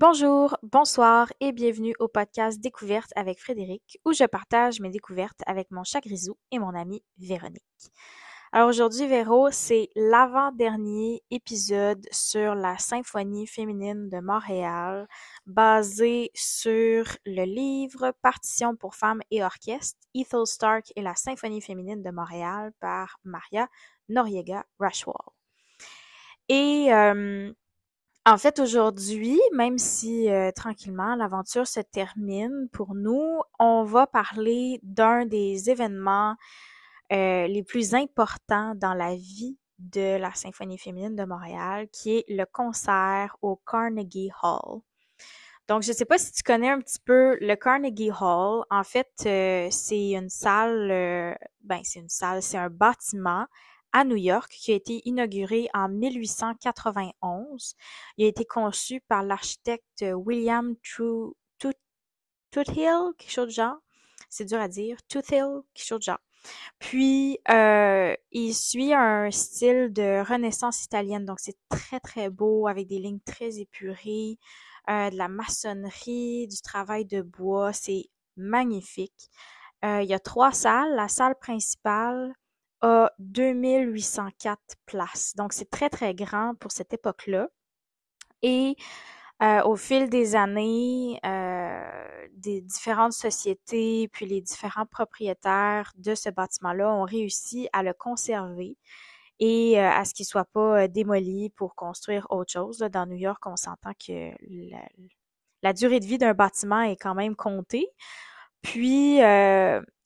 Bonjour, bonsoir et bienvenue au podcast Découverte avec Frédéric où je partage mes découvertes avec mon chat grisou et mon amie Véronique. Alors aujourd'hui, Véro, c'est l'avant-dernier épisode sur la symphonie féminine de Montréal, basé sur le livre Partition pour femmes et orchestre, Ethel Stark et la symphonie féminine de Montréal par Maria Noriega Rashwall. Et euh, en fait, aujourd'hui, même si euh, tranquillement l'aventure se termine pour nous, on va parler d'un des événements euh, les plus importants dans la vie de la Symphonie féminine de Montréal, qui est le concert au Carnegie Hall. Donc, je ne sais pas si tu connais un petit peu le Carnegie Hall. En fait, euh, c'est une salle, euh, ben c'est une salle, c'est un bâtiment à New York qui a été inauguré en 1891. Il a été conçu par l'architecte William Toothill, quelque chose de genre. C'est dur à dire. Toothill, quelque chose de genre. Puis, euh, il suit un style de renaissance italienne, donc c'est très très beau avec des lignes très épurées, euh, de la maçonnerie, du travail de bois, c'est magnifique. Euh, il y a trois salles. La salle principale a 2804 places, donc c'est très très grand pour cette époque-là. Et euh, au fil des années, euh, des différentes sociétés, puis les différents propriétaires de ce bâtiment-là ont réussi à le conserver et euh, à ce qu'il soit pas démoli pour construire autre chose. Dans New York, on s'entend que la, durée de vie d'un bâtiment est quand même comptée. Puis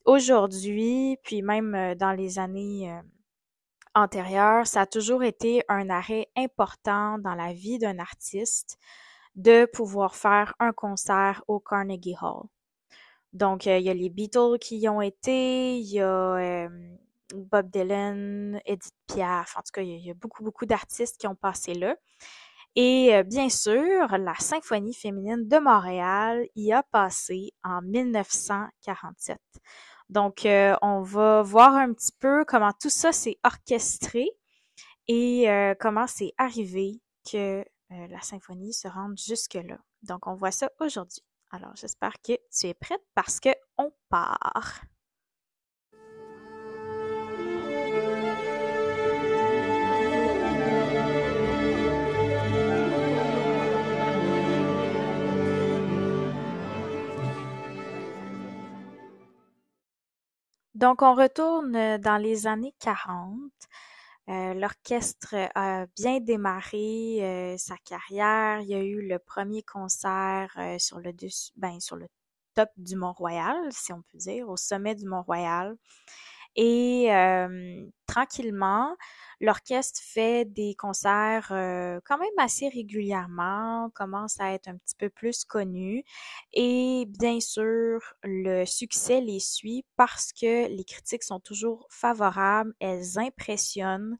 aujourd'hui, puis même dans les années antérieures, ça a toujours été un arrêt important dans la vie d'un artiste de pouvoir faire un concert au Carnegie Hall. Donc, euh, il y a les Beatles qui y ont été, il y a euh, Bob Dylan, Edith Piaf, en tout cas, il y a, beaucoup, beaucoup d'artistes qui ont passé là. Et euh, bien sûr, la Symphonie féminine de Montréal y a passé en 1947. Donc, on va voir un petit peu comment tout ça s'est orchestré et comment c'est arrivé que euh, la symphonie se rende jusque-là. Donc, on voit ça aujourd'hui. Alors, j'espère que tu es prête parce que on part. Donc, on retourne dans les années 40. Euh, l'orchestre a bien démarré euh, sa carrière. Il y a eu le premier concert euh, sur le dessus, ben, sur le top du Mont-Royal, si on peut dire, au sommet du Mont-Royal. Et tranquillement, l'orchestre fait des concerts quand même assez régulièrement, commence à être un petit peu plus connu. Et bien sûr, le succès les suit parce que les critiques sont toujours favorables, elles impressionnent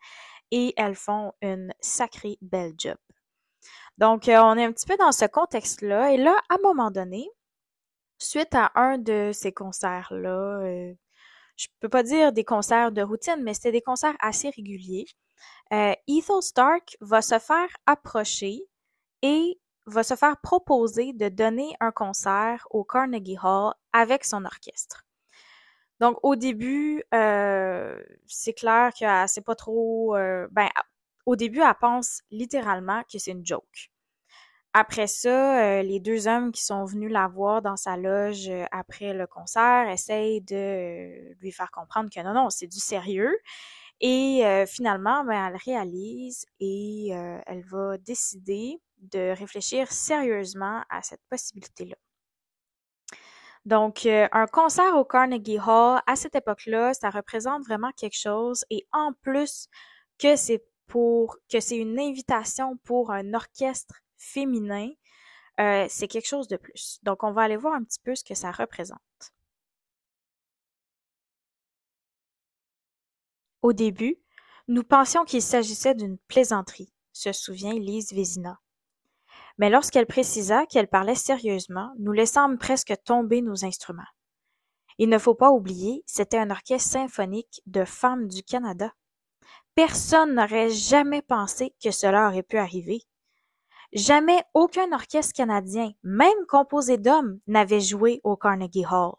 et elles font une sacrée belle job. Donc, on est un petit peu dans ce contexte-là. Et là, à un moment donné, suite à un de ces concerts-là, je peux pas dire des concerts de routine, mais c'était des concerts assez réguliers. Euh, Ethel Stark va se faire approcher et va se faire proposer de donner un concert au Carnegie Hall avec son orchestre. Donc au début, euh, c'est clair que c'est pas trop. Euh, ben, au début, elle pense littéralement que c'est une joke. Après ça, euh, les deux hommes qui sont venus la voir dans sa loge euh, après le concert essayent de euh, lui faire comprendre que non, non, c'est du sérieux. Et finalement, ben, elle réalise et elle va décider de réfléchir sérieusement à cette possibilité-là. Donc, un concert au Carnegie Hall, à cette époque-là, ça représente vraiment quelque chose. Et en plus que c'est pour que c'est une invitation pour un orchestre féminin, euh, c'est quelque chose de plus. Donc, on va aller voir un petit peu ce que ça représente. Au début, nous pensions qu'il s'agissait d'une plaisanterie, se souvient Lise Vézina. Mais lorsqu'elle précisa qu'elle parlait sérieusement, nous laissâmes presque tomber nos instruments. Il ne faut pas oublier, c'était un orchestre symphonique de femmes du Canada. Personne n'aurait jamais pensé que cela aurait pu arriver. Jamais aucun orchestre canadien, même composé d'hommes, n'avait joué au Carnegie Hall.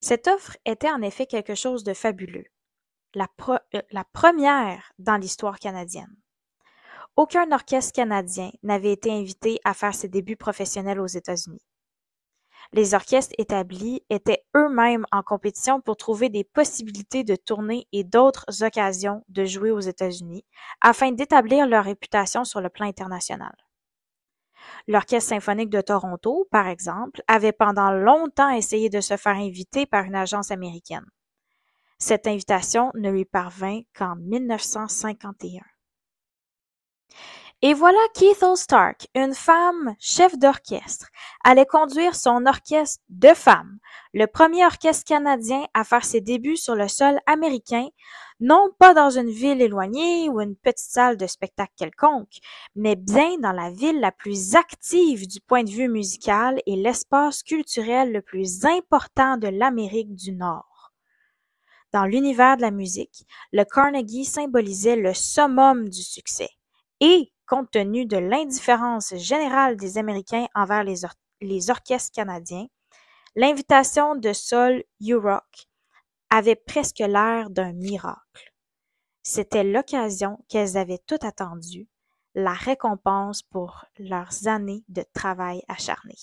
Cette offre était en effet quelque chose de fabuleux, la, euh, première dans l'histoire canadienne. Aucun orchestre canadien n'avait été invité à faire ses débuts professionnels aux États-Unis. Les orchestres établis étaient eux-mêmes en compétition pour trouver des possibilités de tourner et d'autres occasions de jouer aux États-Unis afin d'établir leur réputation sur le plan international. L'Orchestre symphonique de Toronto, par exemple, avait pendant longtemps essayé de se faire inviter par une agence américaine. Cette invitation ne lui parvint qu'en 1951. Et voilà qu'Ethel Stark, une femme chef d'orchestre, allait conduire son orchestre de femmes, le premier orchestre canadien à faire ses débuts sur le sol américain, non pas dans une ville éloignée ou une petite salle de spectacle quelconque, mais bien dans la ville la plus active du point de vue musical et l'espace culturel le plus important de l'Amérique du Nord. Dans l'univers de la musique, le Carnegie symbolisait le summum du succès. Et, compte tenu de l'indifférence générale des Américains envers les, orchestres canadiens, l'invitation de Sol U-Rock avait presque l'air d'un miracle. C'était l'occasion qu'elles avaient toutes attendue, la récompense pour leurs années de travail acharné.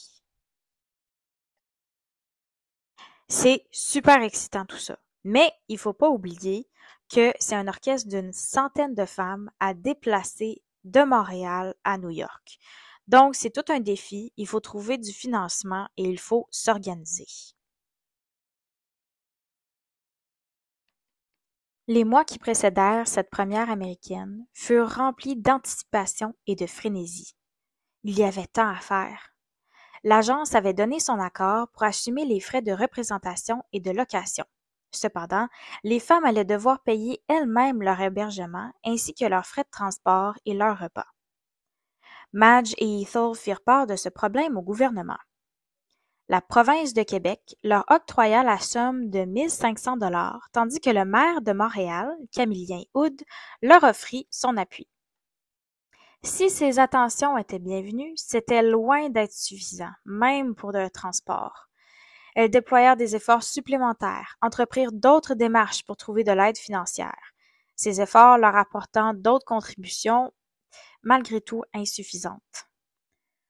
C'est super excitant tout ça. Mais il faut pas oublier que c'est un orchestre d'une centaine de femmes à déplacer de Montréal à New York. Donc, c'est tout un défi, il faut trouver du financement et il faut s'organiser. Les mois qui précédèrent cette première américaine furent remplis d'anticipation et de frénésie. Il y avait tant à faire. L'agence avait donné son accord pour assumer les frais de représentation et de location. Cependant, les femmes allaient devoir payer elles-mêmes leur hébergement ainsi que leurs frais de transport et leurs repas. Madge et Ethel firent part de ce problème au gouvernement. La province de Québec leur octroya la somme de 1500 dollars, tandis que le maire de Montréal, Camillien Houd, leur offrit son appui. Si ces attentions étaient bienvenues, c'était loin d'être suffisant, même pour le transport. Elles déployèrent des efforts supplémentaires, entreprirent d'autres démarches pour trouver de l'aide financière, ces efforts leur apportant d'autres contributions malgré tout insuffisantes.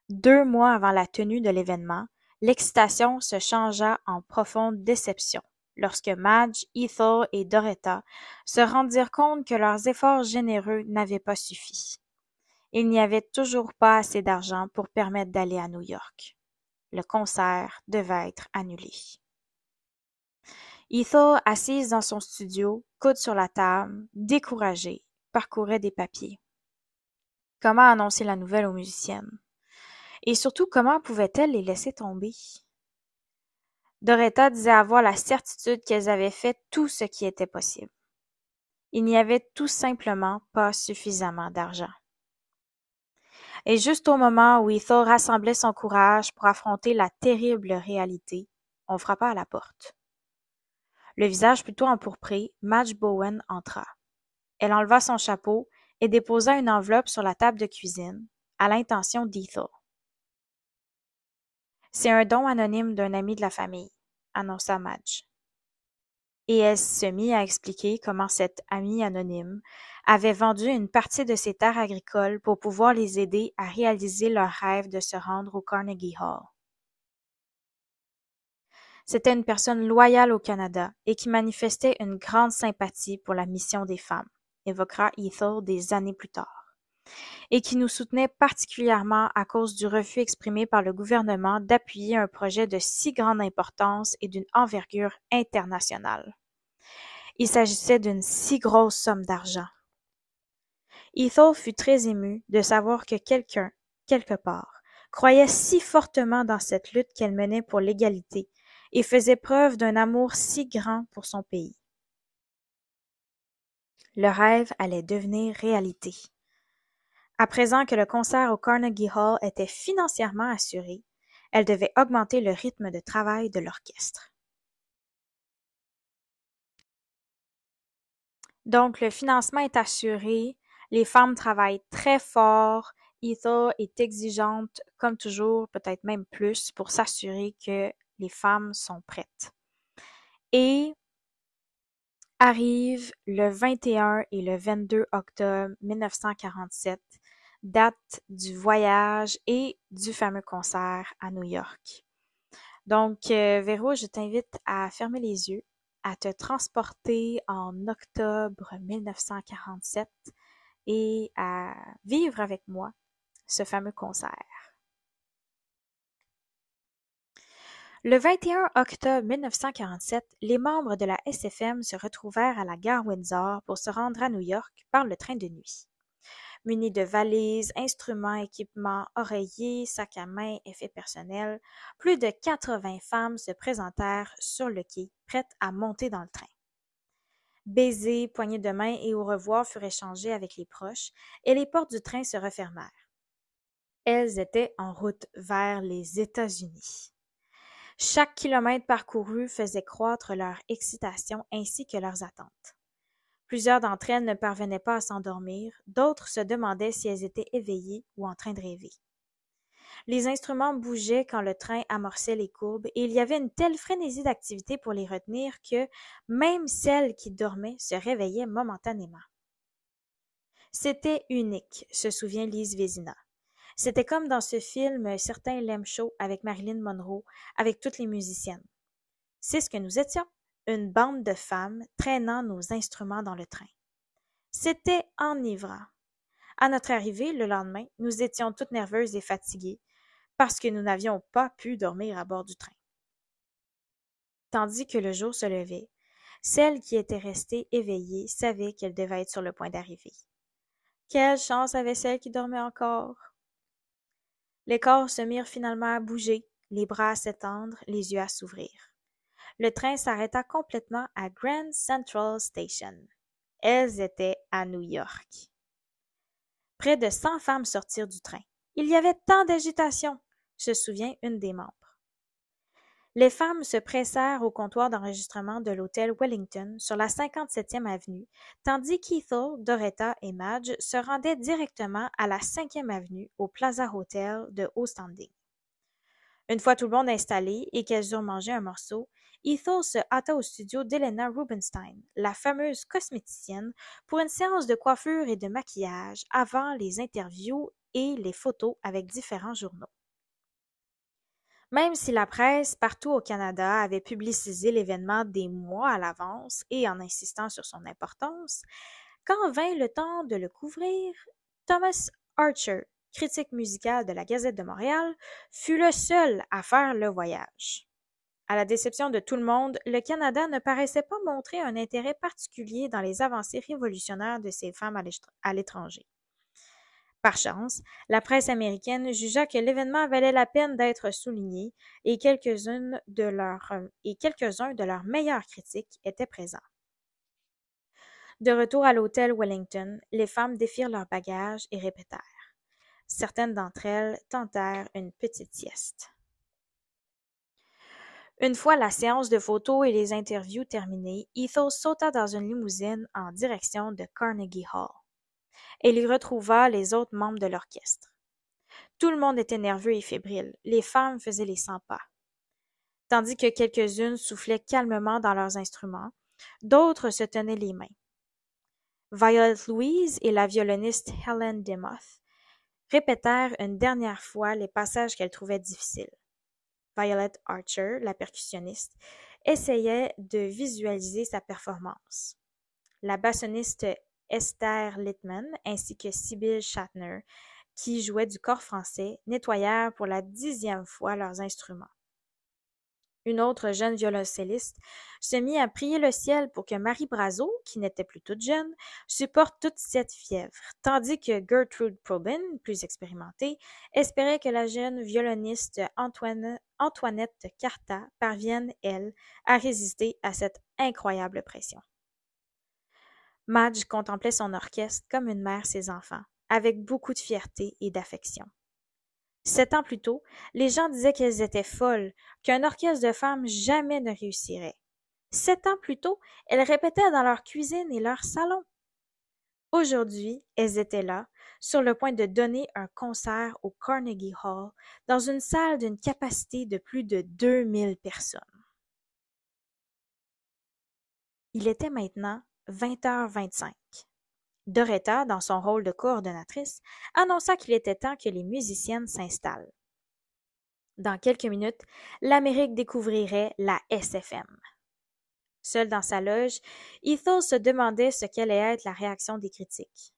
Deux mois avant la tenue de l'événement, l'excitation se changea en profonde déception lorsque Madge, Ethel et Doretta se rendirent compte que leurs efforts généreux n'avaient pas suffi. Il n'y avait toujours pas assez d'argent pour permettre d'aller à New York le concert devait être annulé. Ethel, assise dans son studio, coude sur la table, découragée, parcourait des papiers. Comment annoncer la nouvelle aux musiciennes? Et surtout, comment pouvait-elle les laisser tomber? Doretta disait avoir la certitude qu'elles avaient fait tout ce qui était possible. Il n'y avait tout simplement pas suffisamment d'argent. Et juste au moment où Ethel rassemblait son courage pour affronter la terrible réalité, on frappa à la porte. Le visage plutôt empourpré, Madge Bowen entra. Elle enleva son chapeau et déposa une enveloppe sur la table de cuisine, à l'intention d'Ethel. C'est un don anonyme d'un ami de la famille, annonça Madge. Et elle se mit à expliquer comment cet ami anonyme avait vendu une partie de ses terres agricoles pour pouvoir les aider à réaliser leur rêve de se rendre au Carnegie Hall. C'était une personne loyale au Canada et qui manifestait une grande sympathie pour la mission des femmes, évoquera Ethel des années plus tard, et qui nous soutenait particulièrement à cause du refus exprimé par le gouvernement d'appuyer un projet de si grande importance et d'une envergure internationale. Il s'agissait d'une si grosse somme d'argent. Ethel fut très émue de savoir que quelqu'un, quelque part, croyait si fortement dans cette lutte qu'elle menait pour l'égalité et faisait preuve d'un amour si grand pour son pays. Le rêve allait devenir réalité. À présent que le concert au Carnegie Hall était financièrement assuré, elle devait augmenter le rythme de travail de l'orchestre. Donc, le financement est assuré, Les femmes travaillent très fort. Ethel est exigeante, comme toujours, peut-être même plus, pour s'assurer que les femmes sont prêtes. Et arrive le 21 et le 22 octobre 1947, date du voyage et du fameux concert à New York. Donc, euh, Véro, je t'invite à fermer les yeux, à te transporter en octobre 1947 et à vivre avec moi ce fameux concert. Le 21 octobre 1947, les membres de la SFM se retrouvèrent à la gare Windsor pour se rendre à New York par le train de nuit. Munis de valises, instruments, équipements, oreillers, sacs à main, effets personnels, plus de 80 femmes se présentèrent sur le quai, prêtes à monter dans le train. Baisers, poignées de main et au revoir furent échangés avec les proches, et les portes du train se refermèrent. Elles étaient en route vers les États-Unis. Chaque kilomètre parcouru faisait croître leur excitation ainsi que leurs attentes. Plusieurs d'entre elles ne parvenaient pas à s'endormir, d'autres se demandaient si elles étaient éveillées ou en train de rêver. Les instruments bougeaient quand le train amorçait les courbes, et il y avait une telle frénésie d'activité pour les retenir que même celles qui dormaient se réveillaient momentanément. C'était unique, se souvient Lise Vézina. C'était comme dans ce film Un certain Lem Show avec Marilyn Monroe, avec toutes les musiciennes. C'est ce que nous étions une bande de femmes traînant nos instruments dans le train. C'était enivrant. À notre arrivée, le lendemain, nous étions toutes nerveuses et fatiguées parce que nous n'avions pas pu dormir à bord du train. Tandis que le jour se levait, celles qui étaient restées éveillées savaient qu'elles devaient être sur le point d'arriver. Quelle chance avaient celles qui dormaient encore! Les corps se mirent finalement à bouger, les bras à s'étendre, les yeux à s'ouvrir le train s'arrêta complètement à Grand Central Station. Elles étaient à New York. Près de cent femmes sortirent du train. Il y avait tant d'agitation, se souvient une des membres. Les femmes se pressèrent au comptoir d'enregistrement de l'hôtel Wellington sur la 57e avenue, tandis qu'Ethel, Doretta et Madge se rendaient directement à la 5e avenue au Plaza Hotel de Haut Standing. Une fois tout le monde installé et qu'elles eurent mangé un morceau, Ethel se hâta au studio d'Elena Rubinstein, la fameuse cosméticienne, pour une séance de coiffure et de maquillage avant les interviews et les photos avec différents journaux. Même si la presse partout au Canada avait publicisé l'événement des mois à l'avance et en insistant sur son importance, quand vint le temps de le couvrir, Thomas Archer, critique musical de la Gazette de Montréal, fut le seul à faire le voyage. À la déception de tout le monde, le Canada ne paraissait pas montrer un intérêt particulier dans les avancées révolutionnaires de ces femmes à l'étranger. Par chance, la presse américaine jugea que l'événement valait la peine d'être souligné et quelques-uns de, leurs, et quelques-uns de leurs meilleurs critiques étaient présents. De retour à l'hôtel Wellington, les femmes défirent leurs bagages et répétèrent. Certaines d'entre elles tentèrent une petite sieste. Une fois la séance de photos et les interviews terminées, Ethel sauta dans une limousine en direction de Carnegie Hall. Elle y retrouva les autres membres de l'orchestre. Tout le monde était nerveux et fébrile. Les femmes faisaient les cent pas. Tandis que quelques-unes soufflaient calmement dans leurs instruments, d'autres se tenaient les mains. Violet Louise et la violoniste Helen Demoth répétèrent une dernière fois les passages qu'elles trouvaient difficiles. Violet Archer, la percussionniste, essayait de visualiser sa performance. La bassoniste Esther Littman ainsi que Sybil Shatner, qui jouaient du corps français, nettoyèrent pour la dixième fois leurs instruments. Une autre jeune violoncelliste se mit à prier le ciel pour que Marie Brazo, qui n'était plus toute jeune, supporte toute cette fièvre, tandis que Gertrude Probin, plus expérimentée, espérait que la jeune violoniste Antoinette Carta parvienne, elle, à résister à cette incroyable pression. Madge contemplait son orchestre comme une mère ses enfants, avec beaucoup de fierté et d'affection. Sept ans plus tôt, les gens disaient qu'elles étaient folles, qu'un orchestre de femmes jamais ne réussirait. Sept ans plus tôt, elles répétaient dans leur cuisine et leur salon. Aujourd'hui, elles étaient là, sur le point de donner un concert au Carnegie Hall dans une salle d'une capacité de plus de 2000 personnes. Il était maintenant 20h25. Doretta, dans son rôle de coordonnatrice, annonça qu'il était temps que les musiciennes s'installent. Dans quelques minutes, l'Amérique découvrirait la SFM. Seul dans sa loge, Ethel se demandait ce qu'allait être la réaction des critiques.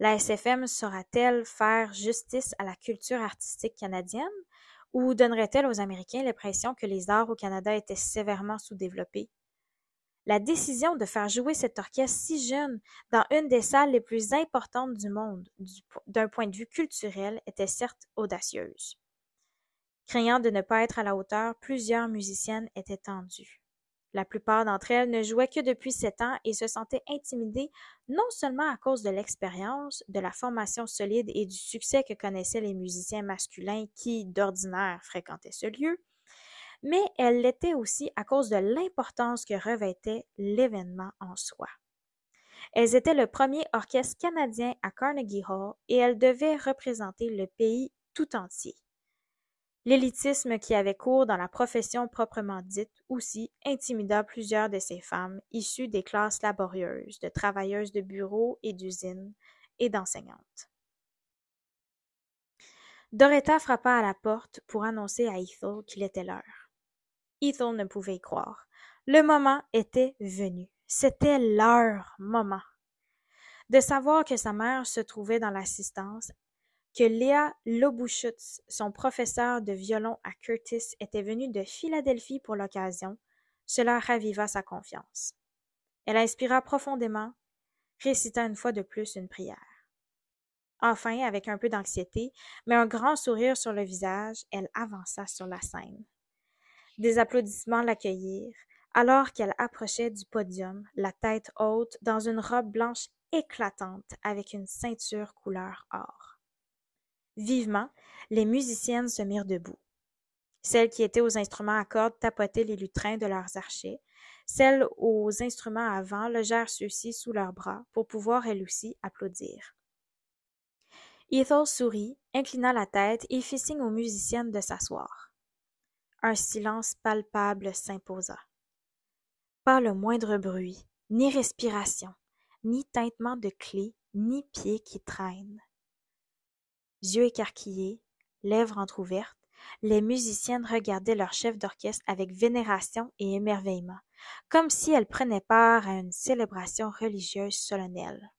La SFM saura-t-elle faire justice à la culture artistique canadienne ou donnerait-elle aux Américains l'impression que les arts au Canada étaient sévèrement sous-développés? La décision de faire jouer cet orchestre si jeune dans une des salles les plus importantes du monde d'un point de vue culturel était certes audacieuse. Craignant de ne pas être à la hauteur, plusieurs musiciennes étaient tendues. La plupart d'entre elles ne jouaient que depuis sept ans et se sentaient intimidées non seulement à cause de l'expérience, de la formation solide et du succès que connaissaient les musiciens masculins qui, d'ordinaire, fréquentaient ce lieu, mais elles l'étaient aussi à cause de l'importance que revêtait l'événement en soi. Elles étaient le premier orchestre canadien à Carnegie Hall et elles devaient représenter le pays tout entier. L'élitisme qui avait cours dans la profession proprement dite aussi intimida plusieurs de ces femmes issues des classes laborieuses, de travailleuses de bureaux et d'usines et d'enseignantes. Doretta frappa à la porte pour annoncer à Ethel qu'il était l'heure. Ethel ne pouvait y croire. Le moment était venu. C'était leur moment. De savoir que sa mère se trouvait dans l'assistance que Léa Lobuschutz, son professeur de violon à Curtis, était venue de Philadelphie pour l'occasion, cela raviva sa confiance. Elle inspira profondément, récita une fois de plus une prière. Enfin, avec un peu d'anxiété, mais un grand sourire sur le visage, elle avança sur la scène. Des applaudissements l'accueillirent, alors qu'elle approchait du podium, la tête haute, dans une robe blanche éclatante avec une ceinture couleur or. Vivement, les musiciennes se mirent debout. Celles qui étaient aux instruments à cordes tapotaient les lutrins de leurs archets. Celles aux instruments à vent logèrent ceux-ci sous leurs bras pour pouvoir elles aussi applaudir. Ethel sourit, inclina la tête et fit signe aux musiciennes de s'asseoir. Un silence palpable s'imposa. Pas le moindre bruit, ni respiration, ni tintement de clés, ni pieds qui traînent. Yeux écarquillés, lèvres entr'ouvertes, les musiciennes regardaient leur chef d'orchestre avec vénération et émerveillement, comme si elles prenaient part à une célébration religieuse solennelle.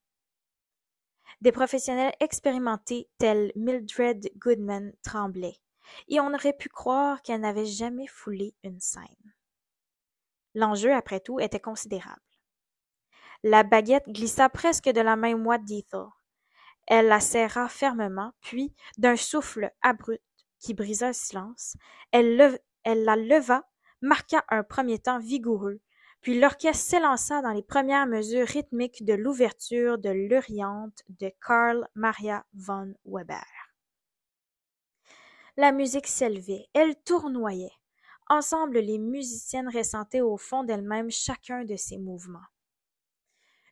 Des professionnels expérimentés tels Mildred Goodman tremblaient, et on aurait pu croire qu'elles n'avaient jamais foulé une scène. L'enjeu, après tout, était considérable. La baguette glissa presque de la main moite d'Ethel, elle la serra fermement, puis, d'un souffle abrupt qui brisa le silence, elle, la leva, marqua un premier temps vigoureux, puis l'orchestre s'élança dans les premières mesures rythmiques de l'ouverture de l'Euriante de Karl Maria von Weber. La musique s'élevait, elle tournoyait. Ensemble, les musiciennes ressentaient au fond d'elles-mêmes chacun de ces mouvements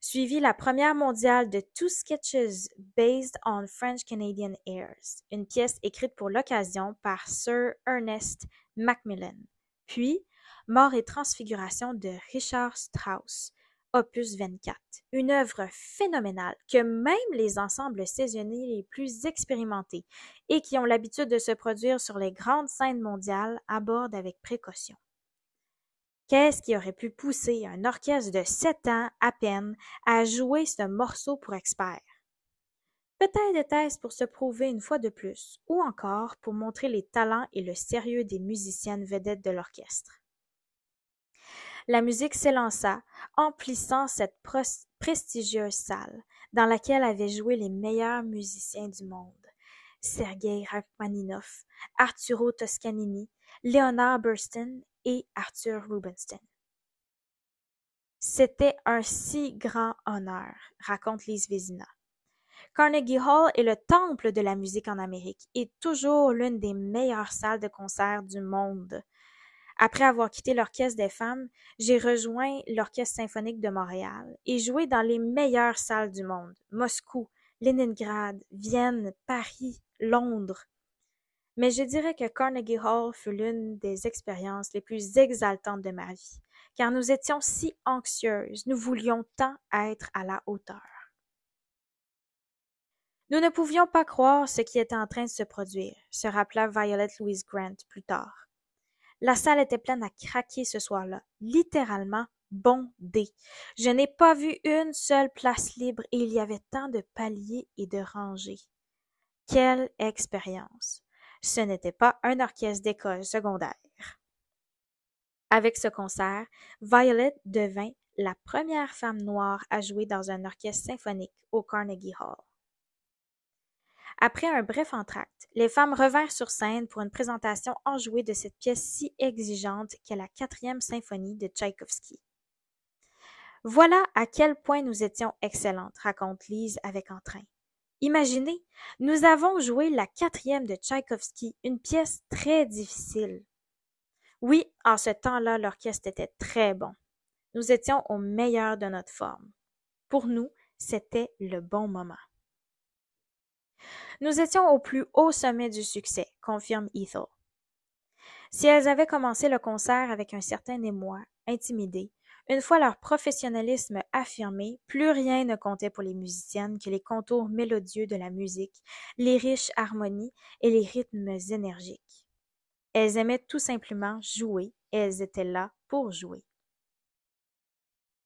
suivit la première mondiale de Two Sketches Based on French Canadian Airs, une pièce écrite pour l'occasion par Sir Ernest Macmillan, puis Mort et transfiguration de Richard Strauss, opus 24, une œuvre phénoménale que même les ensembles saisonniers les plus expérimentés et qui ont l'habitude de se produire sur les grandes scènes mondiales abordent avec précaution. Qu'est-ce qui aurait pu pousser un orchestre de sept ans à peine à jouer ce morceau pour experts? Peut-être était-ce pour se prouver une fois de plus, ou encore pour montrer les talents et le sérieux des musiciennes vedettes de l'orchestre. La musique s'élança, emplissant cette prestigieuse salle, dans laquelle avaient joué les meilleurs musiciens du monde. Sergei Rachmaninoff, Arturo Toscanini, Leonard Bernstein et Arthur Rubinstein. C'était un si grand honneur, raconte Lise Vézina. Carnegie Hall est le temple de la musique en Amérique et toujours l'une des meilleures salles de concert du monde. Après avoir quitté l'Orchestre des femmes, j'ai rejoint l'Orchestre symphonique de Montréal et joué dans les meilleures salles du monde, Moscou, Leningrad, Vienne, Paris, Londres. Mais je dirais que Carnegie Hall fut l'une des expériences les plus exaltantes de ma vie, car nous étions si anxieuses, nous voulions tant être à la hauteur. Nous ne pouvions pas croire ce qui était en train de se produire, se rappela Violet Louise Grant plus tard. La salle était pleine à craquer ce soir-là, littéralement bondée. Je n'ai pas vu une seule place libre et il y avait tant de paliers et de rangées. Quelle expérience! Ce n'était pas un orchestre d'école secondaire. Avec ce concert, Violet devint la première femme noire à jouer dans un orchestre symphonique au Carnegie Hall. Après un bref entracte, les femmes revinrent sur scène pour une présentation enjouée de cette pièce si exigeante qu'est la quatrième symphonie de Tchaïkovski. Voilà à quel point nous étions excellentes, raconte Lise avec entrain. Imaginez, nous avons joué la quatrième de Tchaïkovski, une pièce très difficile. Oui, en ce temps-là, l'orchestre était très bon. Nous étions au meilleur de notre forme. Pour nous, c'était le bon moment. Nous étions au plus haut sommet du succès, confirme Ethel. Si elles avaient commencé le concert avec un certain émoi, intimidées, une fois leur professionnalisme affirmé, plus rien ne comptait pour les musiciennes que les contours mélodieux de la musique, les riches harmonies et les rythmes énergiques. Elles aimaient tout simplement jouer et elles étaient là pour jouer.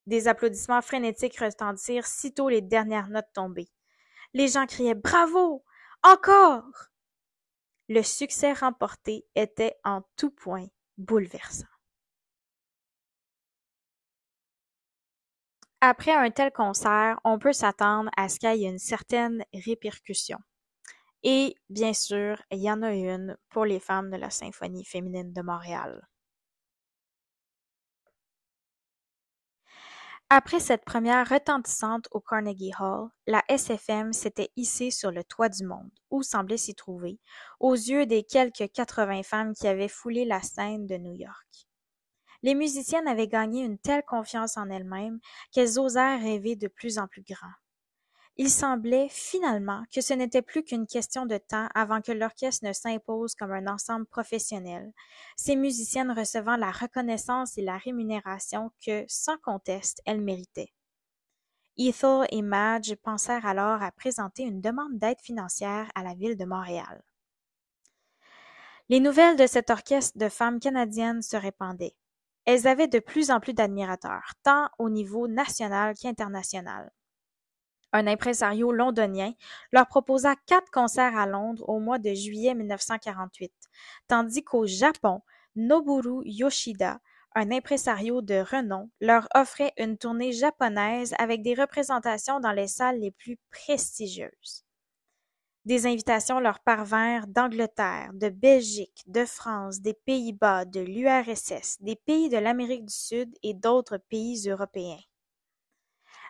Des applaudissements frénétiques retentirent sitôt les dernières notes tombées. Les gens criaient Bravo! Encore! Le succès remporté était en tout point bouleversant. Après un tel concert, on peut s'attendre à ce qu'il y ait une certaine répercussion. Et bien sûr, il y en a une pour les femmes de la Symphonie féminine de Montréal. Après cette première retentissante au Carnegie Hall, la SFM s'était hissée sur le toit du monde, où semblait s'y trouver, aux yeux des quelques quatre-vingts femmes qui avaient foulé la scène de New York. Les musiciennes avaient gagné une telle confiance en elles-mêmes qu'elles osèrent rêver de plus en plus grand. Il semblait, finalement, que ce n'était plus qu'une question de temps avant que l'orchestre ne s'impose comme un ensemble professionnel, ces musiciennes recevant la reconnaissance et la rémunération que, sans conteste, elles méritaient. Ethel et Madge pensèrent alors à présenter une demande d'aide financière à la ville de Montréal. Les nouvelles de cet orchestre de femmes canadiennes se répandaient. Elles avaient de plus en plus d'admirateurs, tant au niveau national qu'international un impresario londonien, leur proposa quatre concerts à Londres au mois de juillet 1948, tandis qu'au Japon, Noboru Yoshida, un impresario de renom, leur offrait une tournée japonaise avec des représentations dans les salles les plus prestigieuses. Des invitations leur parvinrent d'Angleterre, de Belgique, de France, des Pays-Bas, de l'URSS, des pays de l'Amérique du Sud et d'autres pays européens.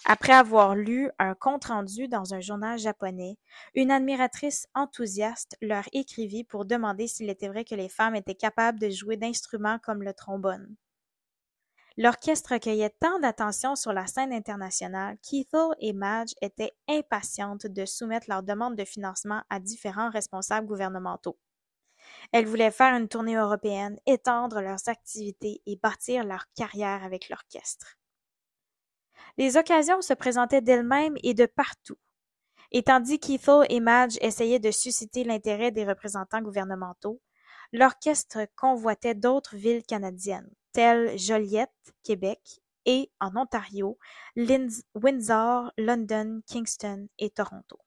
Après avoir lu un compte-rendu dans un journal japonais, une admiratrice enthousiaste leur écrivit pour demander s'il était vrai que les femmes étaient capables de jouer d'instruments comme le trombone. L'orchestre recueillait tant d'attention sur la scène internationale qu'Ethel et Madge étaient impatientes de soumettre leur demande de financement à différents responsables gouvernementaux. Elles voulaient faire une tournée européenne, étendre leurs activités et bâtir leur carrière avec l'orchestre. Les occasions se présentaient d'elles-mêmes et de partout. Et tandis qu'Ethel et Madge essayaient de susciter l'intérêt des représentants gouvernementaux, l'orchestre convoitait d'autres villes canadiennes, telles Joliette, Québec, et, en Ontario, Windsor, London, Kingston et Toronto.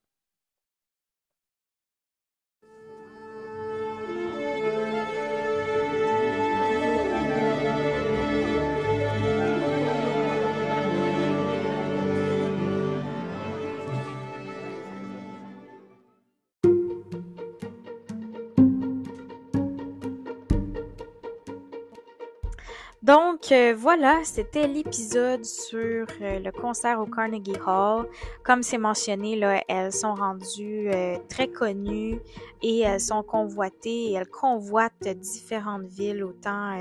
Donc euh, voilà, c'était l'épisode sur euh, le concert au Carnegie Hall. Comme c'est mentionné, là, elles sont rendues euh, très connues et elles sont convoitées elles convoitent différentes villes, autant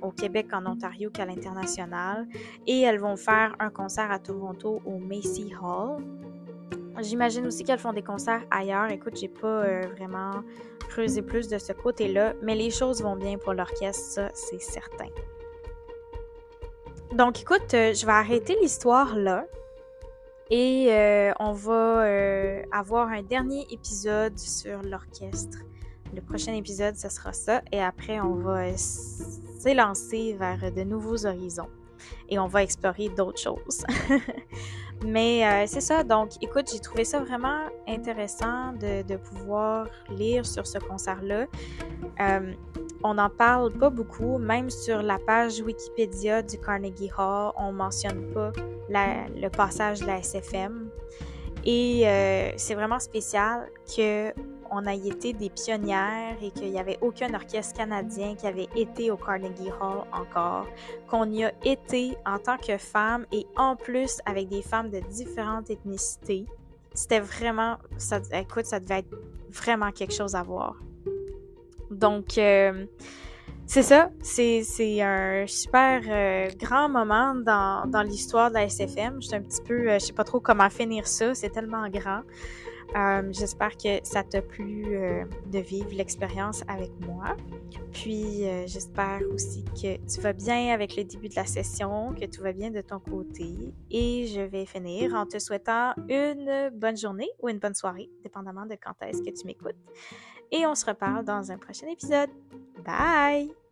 au Québec qu'en Ontario qu'à l'international. Et elles vont faire un concert à Toronto au Macy Hall. J'imagine aussi qu'elles font des concerts ailleurs. Écoute, j'ai pas vraiment creusé plus de ce côté-là, mais les choses vont bien pour l'orchestre, ça c'est certain. Donc, écoute, euh, je vais arrêter l'histoire là. Et euh, on va euh, avoir un dernier épisode sur l'orchestre. Le prochain épisode, ce sera ça. Et après, on va s'élancer vers de nouveaux horizons. Et on va explorer d'autres choses. Mais c'est ça. Donc, écoute, j'ai trouvé ça vraiment intéressant de, pouvoir lire sur ce concert-là on n'en parle pas beaucoup, même sur la page Wikipédia du Carnegie Hall, on mentionne pas le passage de la SFM. Et euh, c'est vraiment spécial que on ait été des pionnières et qu'il n'y avait aucun orchestre canadien qui avait été au Carnegie Hall encore, qu'on y a été en tant que femme et en plus avec des femmes de différentes ethnicités. C'était vraiment, écoute, ça devait être vraiment quelque chose à voir. Donc, euh, c'est ça. C'est un super euh, grand moment dans, dans l'histoire de la SFM. J'étais un petit peu, euh, je sais pas trop comment finir ça. C'est tellement grand. J'espère que ça t'a plu de vivre l'expérience avec moi. Puis j'espère aussi que tu vas bien avec le début de la session, que tout va bien de ton côté. Et je vais finir en te souhaitant une bonne journée ou une bonne soirée, dépendamment de quand est-ce que tu m'écoutes et on se reparle dans un prochain épisode. Bye!